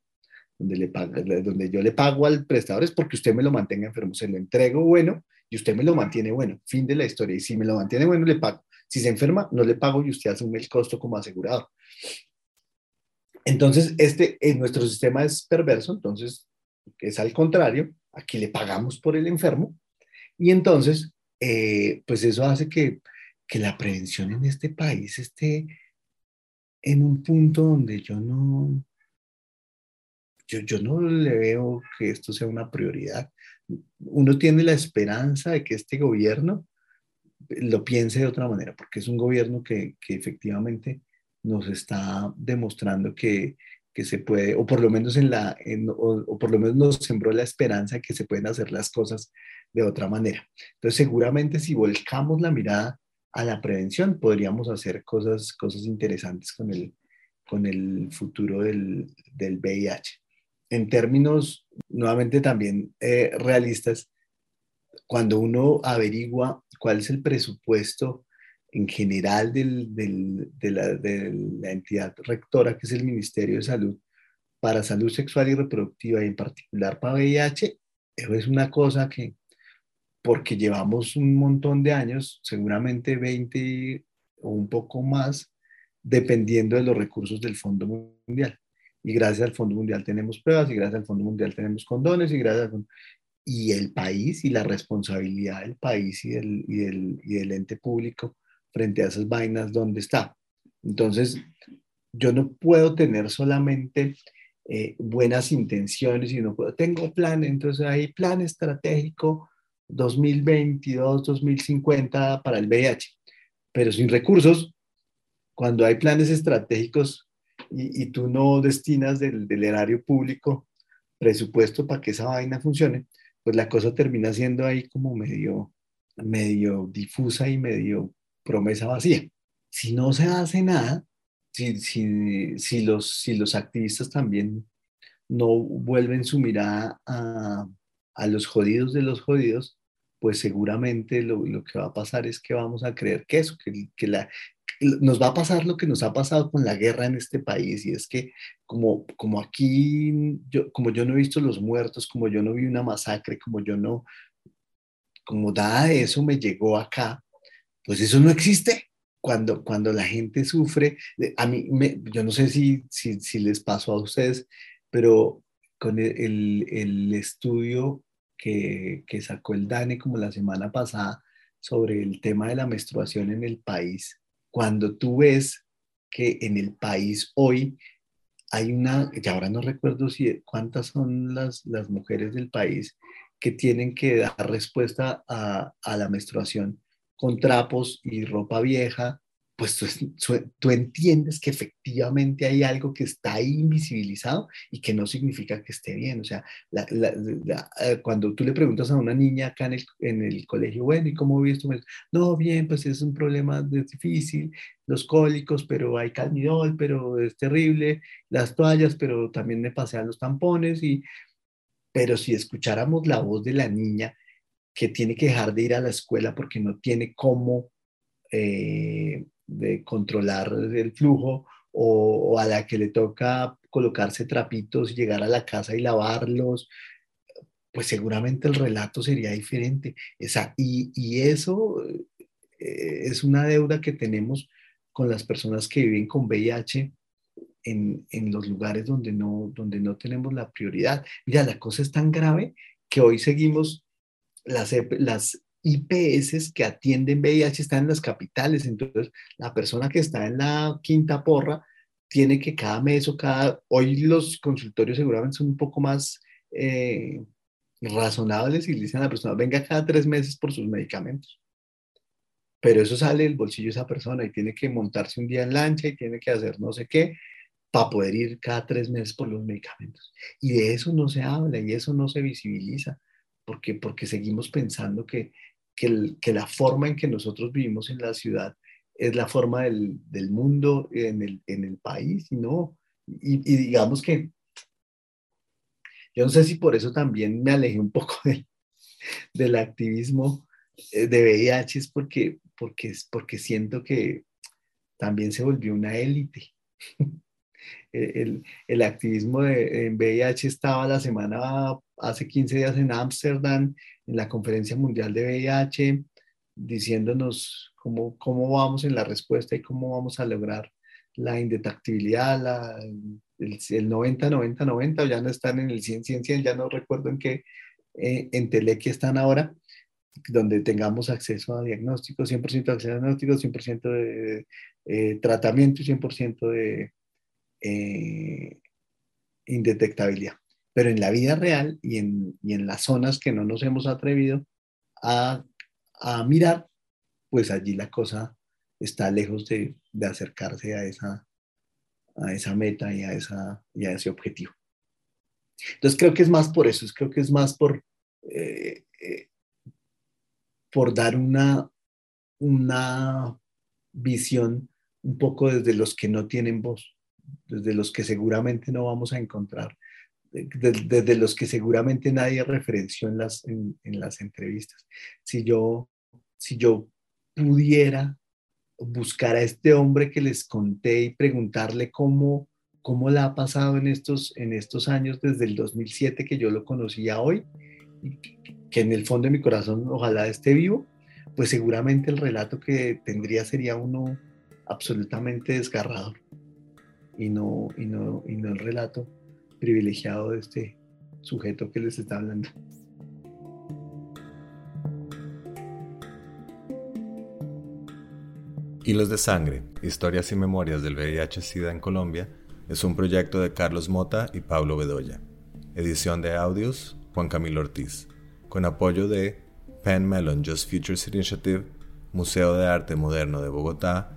donde, le paga, donde yo le pago al prestador es porque usted me lo mantenga enfermo, se lo entrego bueno y usted me lo mantiene bueno, fin de la historia. Y si me lo mantiene bueno, le pago. Si se enferma, no le pago y usted asume el costo como asegurado. Entonces, este, en nuestro sistema es perverso, entonces es al contrario, aquí le pagamos por el enfermo y entonces, eh, pues eso hace que, que la prevención en este país esté en un punto donde yo no, yo, yo no le veo que esto sea una prioridad. Uno tiene la esperanza de que este gobierno lo piense de otra manera, porque es un gobierno que, que efectivamente nos está demostrando que, que se puede, o por lo menos en la, o, por lo menos nos sembró la esperanza de que se pueden hacer las cosas de otra manera. Entonces, seguramente si volcamos la mirada a la prevención, podríamos hacer cosas, cosas interesantes con el, con el futuro del, del VIH. En términos, nuevamente también eh, realistas, cuando uno averigua cuál es el presupuesto en general de, la, de, la, entidad rectora, que es el Ministerio de Salud, para salud sexual y reproductiva y en particular para VIH, eso es una cosa que, porque llevamos un montón de años, seguramente 20 o un poco más, dependiendo de los recursos del Fondo Mundial. Y gracias al Fondo Mundial tenemos pruebas, y gracias al Fondo Mundial tenemos condones, y gracias al y el país y la responsabilidad del país y del, y del, y del ente público frente a esas vainas, ¿dónde está? Entonces, yo no puedo tener solamente eh, buenas intenciones y no puedo, tengo plan, entonces hay plan estratégico 2022, 2050 para el VIH, pero sin recursos, cuando hay planes estratégicos y, tú no destinas del, del erario público presupuesto para que esa vaina funcione, pues la cosa termina siendo ahí como medio, medio difusa y medio promesa vacía. Si no se hace nada, si, si, si, los, si los activistas también no vuelven su mirada a, a los jodidos de los jodidos, pues seguramente lo, lo, que va a pasar es que vamos a creer que eso, que, que la, nos va a pasar lo que nos ha pasado con la guerra en este país y es que como, como aquí, yo, como yo no he visto los muertos, como yo no vi una masacre, como yo no, como nada de eso me llegó acá, pues eso no existe. Cuando, cuando la gente sufre, a mí, me, yo no sé si, si, si, les pasó a ustedes, pero con el, el, estudio que, que sacó el DANE como la semana pasada sobre el tema de la menstruación en el país, cuando tú ves que en el país hoy hay una, y ahora no recuerdo si cuántas son las, las mujeres del país que tienen que dar respuesta a, a la menstruación con trapos y ropa vieja, pues tú, entiendes que efectivamente hay algo que está ahí invisibilizado y que no significa que esté bien. O sea, eh, cuando tú le preguntas a una niña acá en el, en el colegio, bueno, ¿y cómo visto? No, bien, pues es un problema difícil, los cólicos, pero hay calmidol, pero es terrible, las toallas, pero también me pasean los tampones y... Pero si escucháramos la voz de la niña, que tiene que dejar de ir a la escuela porque no tiene cómo eh, de controlar el flujo o, a la que le toca colocarse trapitos, llegar a la casa y lavarlos, pues seguramente el relato sería diferente. Esa, y, y eso eh, es una deuda que tenemos con las personas que viven con VIH en, en, los lugares donde no, donde no tenemos la prioridad. Mira, la cosa es tan grave que hoy seguimos las, las IPS que atienden VIH están en las capitales, entonces la persona que está en la quinta porra tiene que cada mes o cada... Hoy los consultorios seguramente son un poco más eh, razonables y le dicen a la persona, venga cada tres meses por sus medicamentos. Pero eso sale del bolsillo de esa persona y tiene que montarse un día en lancha y tiene que hacer no sé qué para poder ir cada tres meses por los medicamentos. Y de eso no se habla y eso no se visibiliza, porque, porque seguimos pensando que que, la forma en que nosotros vivimos en la ciudad es la forma del, del mundo en el, en el, país no. Y, y, digamos que yo no sé si por eso también me alejé un poco del, del activismo eh, de VIH, es porque, porque, porque siento que también se volvió una élite. El, el, activismo de, en VIH estaba la semana, hace 15 días en Ámsterdam, en la Conferencia Mundial de VIH, diciéndonos cómo, cómo vamos en la respuesta y cómo vamos a lograr la indetectibilidad, la, el, 90, 90, 90, ya no están en el 100, 100, 100, ya no recuerdo en qué eh, en Telequia están ahora, donde tengamos acceso a diagnóstico, 100% de acceso a diagnóstico, 100% de eh, tratamiento y 100% de eh, indetectabilidad pero en la vida real y en, y en las zonas que no nos hemos atrevido a, a mirar, pues allí la cosa está lejos de, de, acercarse a esa, a esa meta y a, esa, y a ese objetivo. Entonces creo que es más por eso, creo que es más por, eh, eh, por dar una, una visión un poco desde los que no tienen voz, desde los que seguramente no vamos a encontrar, desde, los que seguramente nadie referenció en las, en, las entrevistas. Si yo, si yo pudiera buscar a este hombre que les conté y preguntarle cómo, cómo la ha pasado en estos, en estos años desde el 2007 que yo lo conocía hoy, que en el fondo de mi corazón ojalá esté vivo, pues seguramente el relato que tendría sería uno absolutamente desgarrador y no, el relato privilegiado de este sujeto que les está hablando. Hilos de Sangre, Historias y Memorias del VIH-Sida en Colombia, es un proyecto de Carlos Mota y Pablo Bedoya. Edición de audios, Juan Camilo Ortiz. Con apoyo de Penn Mellon Just Futures Initiative, Museo de Arte Moderno de Bogotá